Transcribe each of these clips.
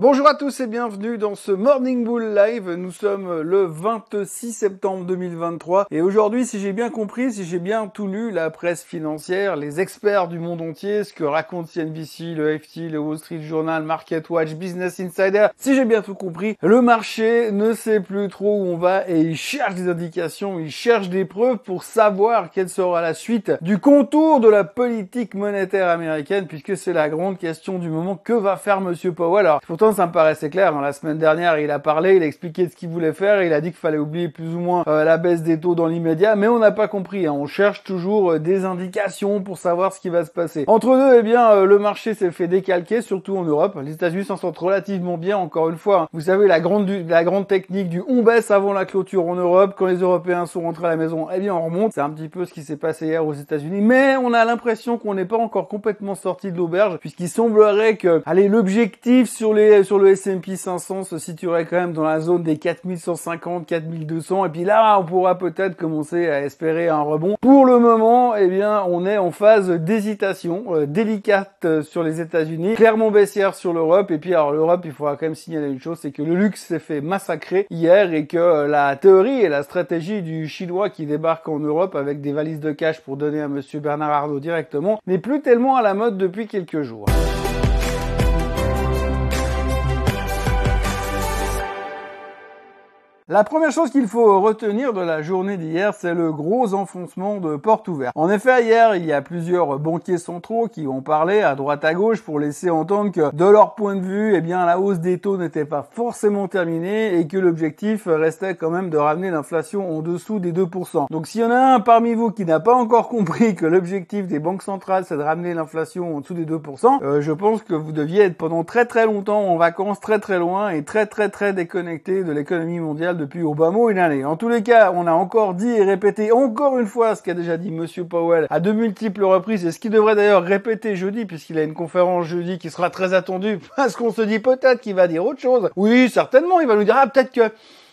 Bonjour à tous et bienvenue dans ce Morning Bull Live. Nous sommes le 26 septembre 2023 et aujourd'hui, si j'ai bien compris, si j'ai bien tout lu, la presse financière, les experts du monde entier, ce que raconte CNBC, le FT, le Wall Street Journal, Market Watch, Business Insider, si j'ai bien tout compris, le marché ne sait plus trop où on va et il cherche des indications, il cherche des preuves pour savoir quelle sera la suite du contour de la politique monétaire américaine puisque c'est la grande question du moment. Que va faire Monsieur Powell? Ça me paraissait clair. Hein. La semaine dernière, il a parlé, il a expliqué ce qu'il voulait faire, il a dit qu'il fallait oublier plus ou moins euh, la baisse des taux dans l'immédiat, mais on n'a pas compris. Hein. On cherche toujours euh, des indications pour savoir ce qui va se passer. Entre deux, eh bien, euh, le marché s'est fait décalquer, surtout en Europe. Les États-Unis s'en sortent relativement bien, encore une fois. Hein. Vous savez, la grande, technique du on baisse avant la clôture en Europe. Quand les Européens sont rentrés à la maison, eh bien, on remonte. C'est un petit peu ce qui s'est passé hier aux États-Unis, mais on a l'impression qu'on n'est pas encore complètement sorti de l'auberge, puisqu'il semblerait que, allez, l'objectif sur les sur le S&P 500 se situerait quand même dans la zone des 4150, 4200 et puis là on pourra peut-être commencer à espérer un rebond. Pour le moment, eh bien, on est en phase d'hésitation euh, délicate euh, sur les États-Unis, clairement baissière sur l'Europe et puis alors l'Europe, il faudra quand même signaler une chose, c'est que le luxe s'est fait massacrer hier et que euh, la théorie et la stratégie du chinois qui débarque en Europe avec des valises de cash pour donner à monsieur Bernard Arnault directement n'est plus tellement à la mode depuis quelques jours. La première chose qu'il faut retenir de la journée d'hier, c'est le gros enfoncement de porte ouverte. En effet, hier, il y a plusieurs banquiers centraux qui ont parlé à droite à gauche pour laisser entendre que, de leur point de vue, eh bien, la hausse des taux n'était pas forcément terminée et que l'objectif restait quand même de ramener l'inflation en dessous des 2%. Donc, s'il y en a un parmi vous qui n'a pas encore compris que l'objectif des banques centrales, c'est de ramener l'inflation en dessous des 2%, euh, je pense que vous deviez être pendant très très longtemps en vacances, très très loin et très très très déconnecté de l'économie mondiale depuis mot une année. En tous les cas, on a encore dit et répété encore une fois ce qu'a déjà dit Monsieur Powell à de multiples reprises et ce qu'il devrait d'ailleurs répéter jeudi puisqu'il a une conférence jeudi qui sera très attendue parce qu'on se dit peut-être qu'il va dire autre chose. Oui, certainement, il va nous dire ah peut-être que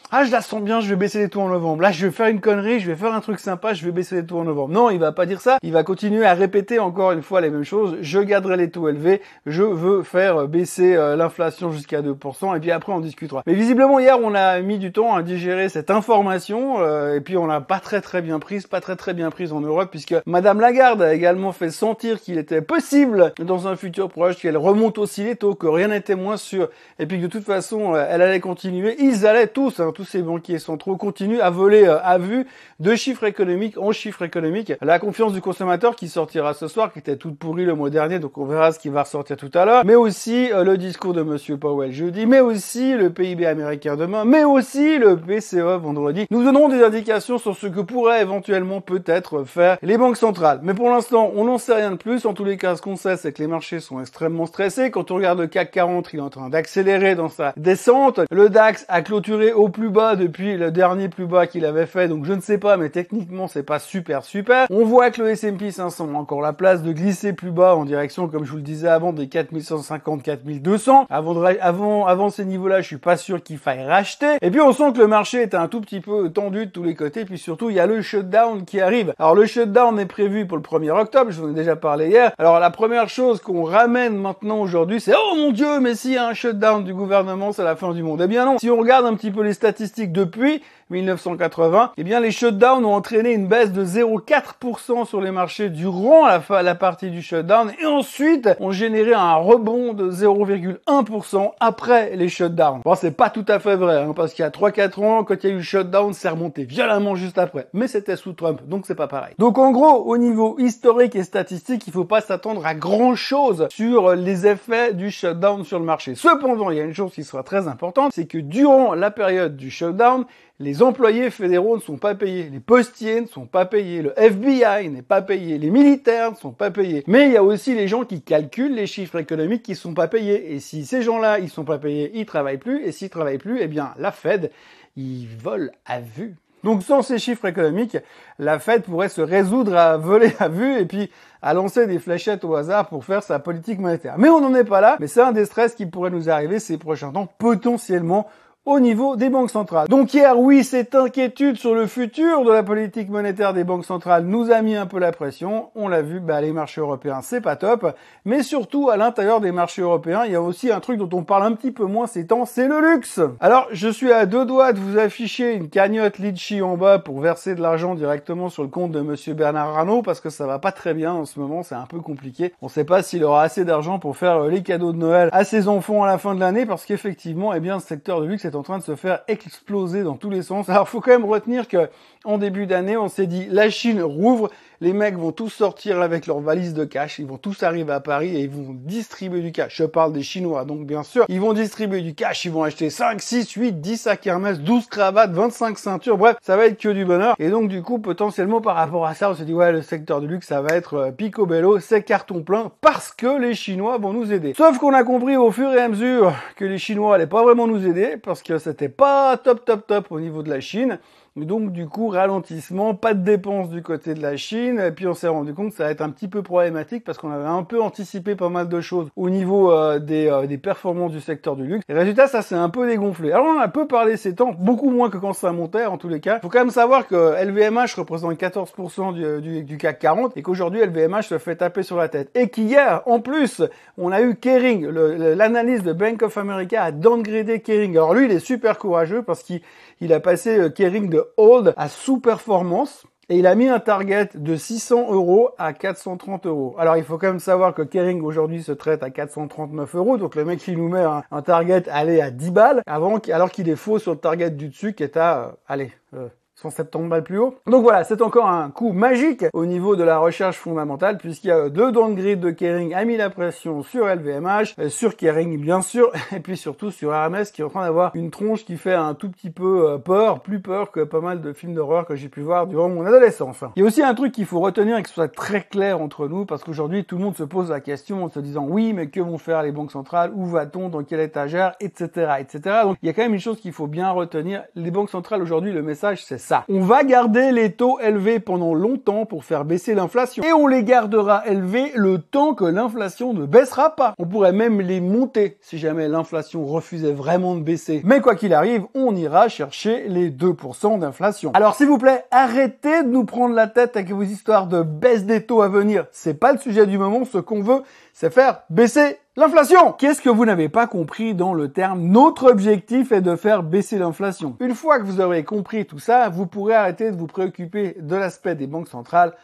ah, je la sens bien, je vais baisser les taux en novembre. Là, je vais faire une connerie, je vais faire un truc sympa, je vais baisser les taux en novembre. Non, il va pas dire ça. Il va continuer à répéter encore une fois les mêmes choses. Je garderai les taux élevés. Je veux faire baisser euh, l'inflation jusqu'à 2%. Et puis après, on discutera. Mais visiblement, hier, on a mis du temps à digérer cette information. Euh, et puis, on l'a pas très très bien prise, pas très très bien prise en Europe, puisque Madame Lagarde a également fait sentir qu'il était possible, dans un futur proche, qu'elle remonte aussi les taux, que rien n'était moins sûr. Et puis que de toute façon, euh, elle allait continuer. Ils allaient tous, hein, tous ces banquiers centraux continuent à voler euh, à vue de chiffres économiques en chiffres économiques. La confiance du consommateur qui sortira ce soir, qui était toute pourrie le mois dernier, donc on verra ce qui va ressortir tout à l'heure, mais aussi euh, le discours de Monsieur Powell jeudi, mais aussi le PIB américain demain, mais aussi le PCE vendredi. Nous donnerons des indications sur ce que pourraient éventuellement peut-être faire les banques centrales. Mais pour l'instant, on n'en sait rien de plus. En tous les cas, ce qu'on sait, c'est que les marchés sont extrêmement stressés. Quand on regarde le CAC 40, il est en train d'accélérer dans sa descente. Le DAX a clôturé au plus bas depuis le dernier plus bas qu'il avait fait, donc je ne sais pas, mais techniquement c'est pas super super. On voit que le S&P 500 a encore la place de glisser plus bas en direction, comme je vous le disais avant, des 4150, 4200. Avant, avant, avant ces niveaux-là, je suis pas sûr qu'il faille racheter. Et puis on sent que le marché est un tout petit peu tendu de tous les côtés, puis surtout il y a le shutdown qui arrive. Alors le shutdown est prévu pour le 1er octobre, je vous en ai déjà parlé hier. Alors la première chose qu'on ramène maintenant aujourd'hui, c'est oh mon dieu, mais s'il y a un shutdown du gouvernement, c'est la fin du monde. Eh bien non, si on regarde un petit peu les statistiques depuis 1980, eh bien les shutdowns ont entraîné une baisse de 0,4% sur les marchés durant la, la partie du shutdown et ensuite ont généré un rebond de 0,1% après les shutdowns. Bon, c'est pas tout à fait vrai, hein, parce qu'il y a 3-4 ans, quand il y a eu le shutdown, c'est remonté violemment juste après. Mais c'était sous Trump, donc c'est pas pareil. Donc en gros, au niveau historique et statistique, il faut pas s'attendre à grand chose sur les effets du shutdown sur le marché. Cependant, il y a une chose qui sera très importante, c'est que durant la période du shutdown, les employés fédéraux ne sont pas payés, les postiers ne sont pas payés, le FBI n'est pas payé, les militaires ne sont pas payés. Mais il y a aussi les gens qui calculent les chiffres économiques qui ne sont pas payés. Et si ces gens-là, ils sont pas payés, ils travaillent plus. Et s'ils travaillent plus, eh bien, la Fed, ils volent à vue. Donc sans ces chiffres économiques, la Fed pourrait se résoudre à voler à vue et puis à lancer des fléchettes au hasard pour faire sa politique monétaire. Mais on n'en est pas là, mais c'est un des stress qui pourrait nous arriver ces prochains temps, potentiellement au niveau des banques centrales. Donc hier, oui, cette inquiétude sur le futur de la politique monétaire des banques centrales nous a mis un peu la pression. On l'a vu, bah, les marchés européens, c'est pas top. Mais surtout, à l'intérieur des marchés européens, il y a aussi un truc dont on parle un petit peu moins ces temps, c'est le luxe. Alors, je suis à deux doigts de vous afficher une cagnotte Litchi en bas pour verser de l'argent directement sur le compte de monsieur Bernard Arnault parce que ça va pas très bien en ce moment, c'est un peu compliqué. On sait pas s'il aura assez d'argent pour faire euh, les cadeaux de Noël à ses enfants à la fin de l'année parce qu'effectivement, eh bien, le secteur de luxe est en train de se faire exploser dans tous les sens. Alors, faut quand même retenir que en début d'année, on s'est dit la Chine rouvre, les mecs vont tous sortir avec leurs valises de cash, ils vont tous arriver à Paris et ils vont distribuer du cash. Je parle des Chinois, donc bien sûr, ils vont distribuer du cash, ils vont acheter 5, 6, 8, 10 sacs Hermès, 12 cravates, 25 ceintures, bref, ça va être que du bonheur. Et donc du coup, potentiellement par rapport à ça, on se dit ouais, le secteur du luxe, ça va être euh, picobello, c'est carton plein, parce que les Chinois vont nous aider. Sauf qu'on a compris au fur et à mesure que les Chinois allaient pas vraiment nous aider, parce que c'était pas top, top, top au niveau de la Chine. Donc du coup, ralentissement, pas de dépenses du côté de la Chine, et puis on s'est rendu compte que ça va être un petit peu problématique parce qu'on avait un peu anticipé pas mal de choses au niveau euh, des, euh, des, performances du secteur du luxe. Et résultat, ça s'est un peu dégonflé. Alors on a peu parlé ces temps, beaucoup moins que quand ça montait en tous les cas. Faut quand même savoir que LVMH représente 14% du, du, du, CAC 40 et qu'aujourd'hui LVMH se fait taper sur la tête. Et qu'hier, en plus, on a eu Kering, l'analyse de Bank of America a downgradé Kering. Alors lui, il est super courageux parce qu'il il a passé euh, Kering de hold à sous-performance. Et il a mis un target de 600 euros à 430 euros. Alors il faut quand même savoir que Kering aujourd'hui se traite à 439 euros. Donc le mec il nous met un, target allez à 10 balles avant, alors qu'il est faux sur le target du dessus qui est à, euh, allez, euh, 170 balles plus haut. Donc voilà, c'est encore un coup magique au niveau de la recherche fondamentale puisqu'il y a deux downgrades de Kering a mis la pression sur LVMH, euh, sur Kering bien sûr, et puis surtout sur Hermes qui est en train d'avoir une tronche qui fait un tout petit peu euh, peur, plus peur que pas mal de films d'horreur que j'ai pu voir durant mon adolescence. Il y a aussi un truc qu'il faut retenir et que ce soit très clair entre nous parce qu'aujourd'hui tout le monde se pose la question en se disant oui mais que vont faire les banques centrales, où va-t-on, dans quelle étagère, etc. etc. Donc il y a quand même une chose qu'il faut bien retenir, les banques centrales aujourd'hui le message c'est on va garder les taux élevés pendant longtemps pour faire baisser l'inflation. Et on les gardera élevés le temps que l'inflation ne baissera pas. On pourrait même les monter si jamais l'inflation refusait vraiment de baisser. Mais quoi qu'il arrive, on ira chercher les 2% d'inflation. Alors s'il vous plaît, arrêtez de nous prendre la tête avec vos histoires de baisse des taux à venir. C'est pas le sujet du moment. Ce qu'on veut, c'est faire baisser L'inflation Qu'est-ce que vous n'avez pas compris dans le terme Notre objectif est de faire baisser l'inflation. Une fois que vous aurez compris tout ça, vous pourrez arrêter de vous préoccuper de l'aspect des banques centrales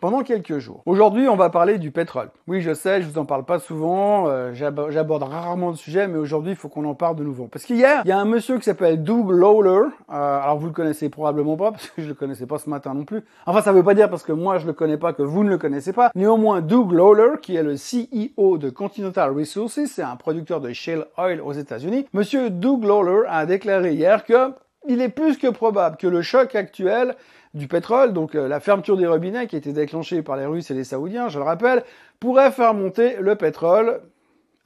pendant quelques jours. Aujourd'hui, on va parler du pétrole. Oui, je sais, je vous en parle pas souvent, euh, j'aborde rarement le sujet, mais aujourd'hui, il faut qu'on en parle de nouveau. Parce qu'hier, il y a un monsieur qui s'appelle Doug Lawler. Euh, alors, vous le connaissez probablement pas, parce que je le connaissais pas ce matin non plus. Enfin, ça veut pas dire parce que moi, je le connais pas que vous ne le connaissez pas. Néanmoins, Doug Lawler, qui est le CEO de Continental Resources, c'est un producteur de shale oil aux États-Unis. Monsieur Doug Lawler a déclaré hier que il est plus que probable que le choc actuel du pétrole, donc euh, la fermeture des robinets qui a été déclenchée par les Russes et les Saoudiens, je le rappelle, pourrait faire monter le pétrole,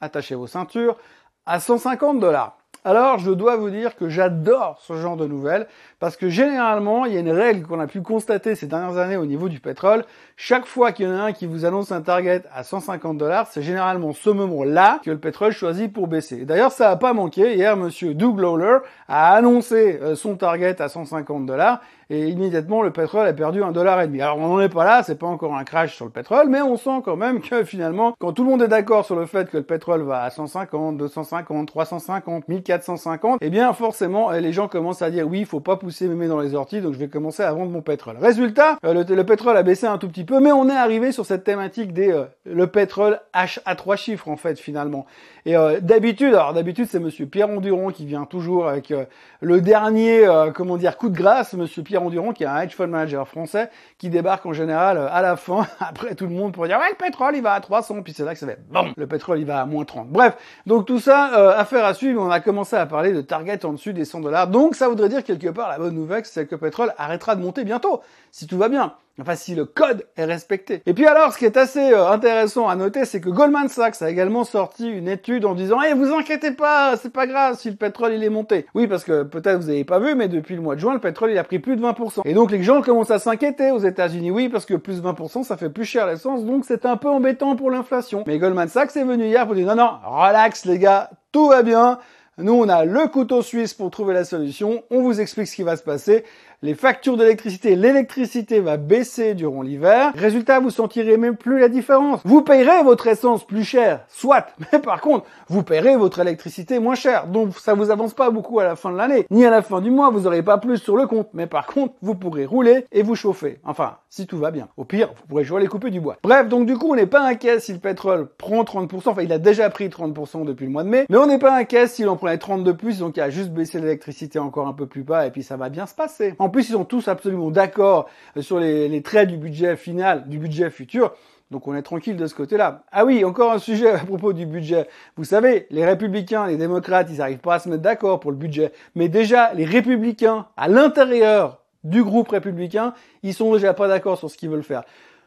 attachez vos ceintures, à 150 dollars. Alors, je dois vous dire que j'adore ce genre de nouvelles parce que généralement, il y a une règle qu'on a pu constater ces dernières années au niveau du pétrole. Chaque fois qu'il y en a un qui vous annonce un target à 150 dollars, c'est généralement ce moment-là que le pétrole choisit pour baisser. D'ailleurs, ça n'a pas manqué. Hier, monsieur Doug Lawler a annoncé euh, son target à 150 dollars et immédiatement le pétrole a perdu un dollar et demi. Alors on n'en est pas là, c'est pas encore un crash sur le pétrole, mais on sent quand même que finalement, quand tout le monde est d'accord sur le fait que le pétrole va à 150, 250, 350, 1450, eh bien forcément les gens commencent à dire oui, il faut pas pousser mes mains dans les orties, donc je vais commencer à vendre mon pétrole. Résultat, euh, le, pétrole a baissé un tout petit peu, mais on est arrivé sur cette thématique des euh, le pétrole H à trois chiffres en fait finalement. Et euh, d'habitude, alors d'habitude c'est Monsieur Pierre Enduron qui vient toujours avec le dernier comment dire coup de grâce, Monsieur Pierre Pierre qui est un hedge fund manager français, qui débarque en général euh, à la fin, après tout le monde, pour dire ouais, le pétrole il va à 300, puis c'est là que ça fait bon, le pétrole il va à moins 30. Bref, donc tout ça, euh, affaire à suivre, on a commencé à parler de target en dessus des 100 dollars. Donc ça voudrait dire quelque part, la bonne nouvelle, c'est que le pétrole arrêtera de monter bientôt, si tout va bien. Enfin, si le code est respecté. Et puis alors, ce qui est assez euh, intéressant à noter, c'est que Goldman Sachs a également sorti une étude en disant "Eh, vous inquiétez pas, c'est pas grave si le pétrole il est monté." Oui, parce que peut-être vous avez pas vu, mais depuis le mois de juin, le pétrole il a pris plus de 20%. Et donc les gens commencent à s'inquiéter aux États-Unis. Oui, parce que plus de 20%, ça fait plus cher l'essence, donc c'est un peu embêtant pour l'inflation. Mais Goldman Sachs est venu hier pour dire "Non, non, relax les gars, tout va bien." Nous, on a le couteau suisse pour trouver la solution. On vous explique ce qui va se passer. Les factures d'électricité, l'électricité va baisser durant l'hiver. Résultat, vous sentirez même plus la différence. Vous payerez votre essence plus cher, soit, mais par contre, vous payerez votre électricité moins cher. Donc, ça vous avance pas beaucoup à la fin de l'année, ni à la fin du mois. Vous n'aurez pas plus sur le compte, mais par contre, vous pourrez rouler et vous chauffer. Enfin, si tout va bien. Au pire, vous pourrez jouer les couper du bois. Bref, donc du coup, on n'est pas inquiet si le pétrole prend 30%. Enfin, il a déjà pris 30% depuis le mois de mai, mais on n'est pas inquiet s'il en prenait 30 de plus. Donc, il a juste baissé l'électricité encore un peu plus bas et puis ça va bien se passer. Plus, ils sont tous absolument d'accord sur les, traits du budget final, du budget futur. Donc on est tranquille de ce côté-là. Ah oui, encore un sujet à propos du budget. Vous savez, les républicains, les démocrates, ils n'arrivent pas à se mettre d'accord pour le budget. Mais déjà, les républicains, à l'intérieur du groupe républicain, ils sont déjà pas d'accord sur ce qu'ils veulent faire.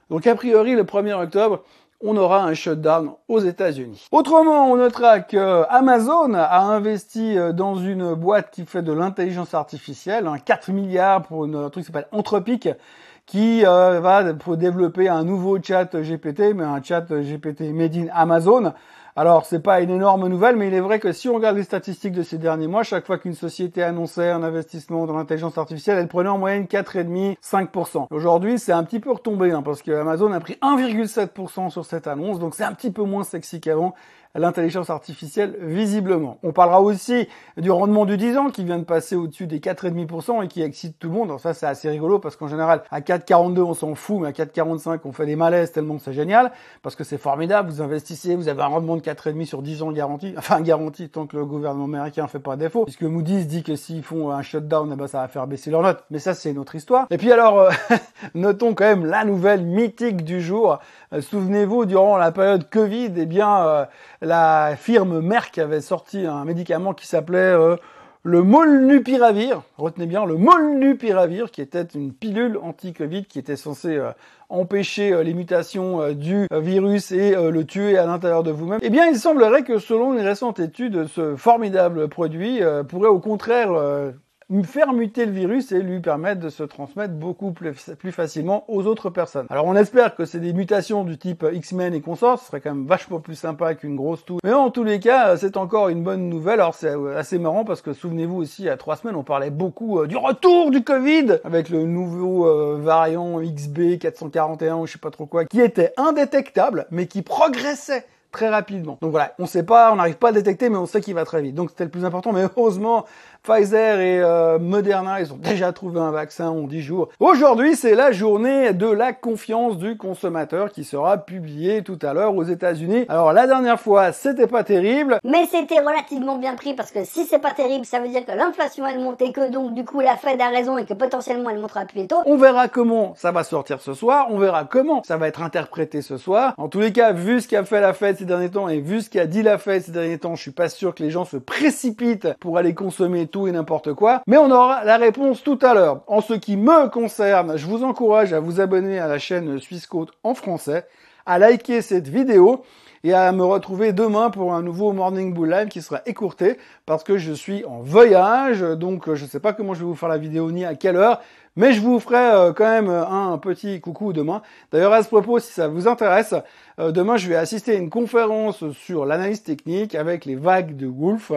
Donc a priori, le 1er octobre, on aura un shutdown aux États-Unis. Autrement, on notera que Amazon a investi euh, dans une boîte qui fait de l'intelligence artificielle, 4 milliards pour un truc qui s'appelle Anthropic, qui euh, va développer un nouveau chat GPT, mais un chat GPT made in Amazon. Alors, c'est pas une énorme nouvelle, mais il est vrai que si on regarde les statistiques de ces derniers mois, chaque fois qu'une société annonçait un investissement dans l'intelligence artificielle, elle prenait en moyenne 4,5, 5%. Aujourd'hui, c'est un petit peu retombé, hein, parce que Amazon a pris 1,7% sur cette annonce, donc c'est un petit peu moins sexy qu'avant l'intelligence artificielle visiblement. On parlera aussi du rendement du 10 ans qui vient de passer au-dessus des 4,5% et qui excite tout le monde. Alors ça c'est assez rigolo parce qu'en général à 4,42 on s'en fout mais à 4,45 on fait des malaises tellement c'est génial parce que c'est formidable, vous investissez, vous avez un rendement de 4,5 sur 10 ans garanti, enfin garanti tant que le gouvernement américain fait pas défaut puisque Moody's dit que s'ils font un shutdown eh ben, ça va faire baisser leur note mais ça c'est une autre histoire. Et puis alors euh, notons quand même la nouvelle mythique du jour. Euh, souvenez-vous durant la période Covid eh bien euh, la firme Merck avait sorti un médicament qui s'appelait euh, le molnupiravir. Retenez bien le molnupiravir, qui était une pilule anti-Covid qui était censée euh, empêcher euh, les mutations du virus et le tuer à l'intérieur de vous-même. Eh bien, il semblerait que selon une récente étude, ce formidable produit pourrait au contraire faire muter le virus et lui permettre de se transmettre beaucoup plus, facilement aux autres personnes. Alors on espère que c'est des mutations du type X-Men et consorts, ce serait quand même vachement plus sympa qu'une grosse toux. Mais en tous les cas, c'est encore une bonne nouvelle. Alors c'est assez marrant parce que souvenez-vous aussi, il y a trois semaines, on parlait beaucoup euh, du retour du Covid avec le nouveau euh, variant XB 441 ou je sais pas trop quoi, qui était indétectable mais qui progressait très rapidement. Donc voilà, on sait pas, on n'arrive pas à le détecter, mais on sait qu'il va très vite. Donc c'était le plus important. Mais heureusement, Pfizer et euh, Moderna, ils ont déjà trouvé un vaccin en 10 jours. Aujourd'hui, c'est la journée de la confiance du consommateur qui sera publiée tout à l'heure aux États-Unis. Alors la dernière fois, c'était pas terrible. Mais c'était relativement bien pris parce que si c'est pas terrible, ça veut dire que l'inflation elle monte et que donc du coup la Fed a raison et que potentiellement elle montera plus tôt. On verra comment ça va sortir ce soir, on verra comment ça va être interprété ce soir. En tous les cas, vu ce qu'a fait la Fed ces derniers temps et vu ce qu'a dit la Fed ces derniers temps, je suis pas sûr que les gens se précipitent pour aller consommer et n'importe quoi. Mais on aura la réponse tout à l'heure. En ce qui me concerne, je vous encourage à vous abonner à la chaîne Suisse Côte en français, à liker cette vidéo et à me retrouver demain pour un nouveau Morning Bull Live qui sera écourté parce que je suis en voyage, donc je ne sais pas comment je vais vous faire la vidéo ni à quelle heure, mais je vous ferai euh, quand même un petit coucou demain. D'ailleurs à ce propos, si ça vous intéresse, euh, demain je vais assister à une conférence sur l'analyse technique avec les vagues de Wolf.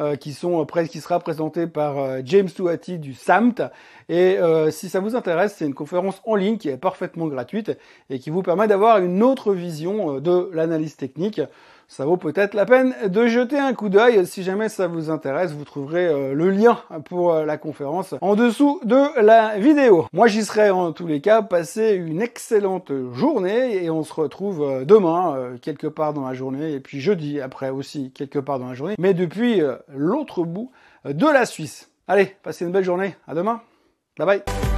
Euh, euh, qui sera présenté par euh, James Tuati du SAMT. Et si ça vous intéresse, c'est une conférence en ligne qui est parfaitement gratuite et qui vous permet d'avoir une autre vision de l'analyse technique ça vaut peut-être la peine de jeter un coup d'œil. Si jamais ça vous intéresse, vous trouverez euh, le lien pour euh, la conférence en dessous de la vidéo. Moi, j'y serai en tous les cas. Passez une excellente journée et on se retrouve euh, demain quelque part dans la journée et puis jeudi après aussi quelque part dans la journée, mais depuis l'autre bout de la Suisse. Allez, passez une belle journée. À demain. Bye bye.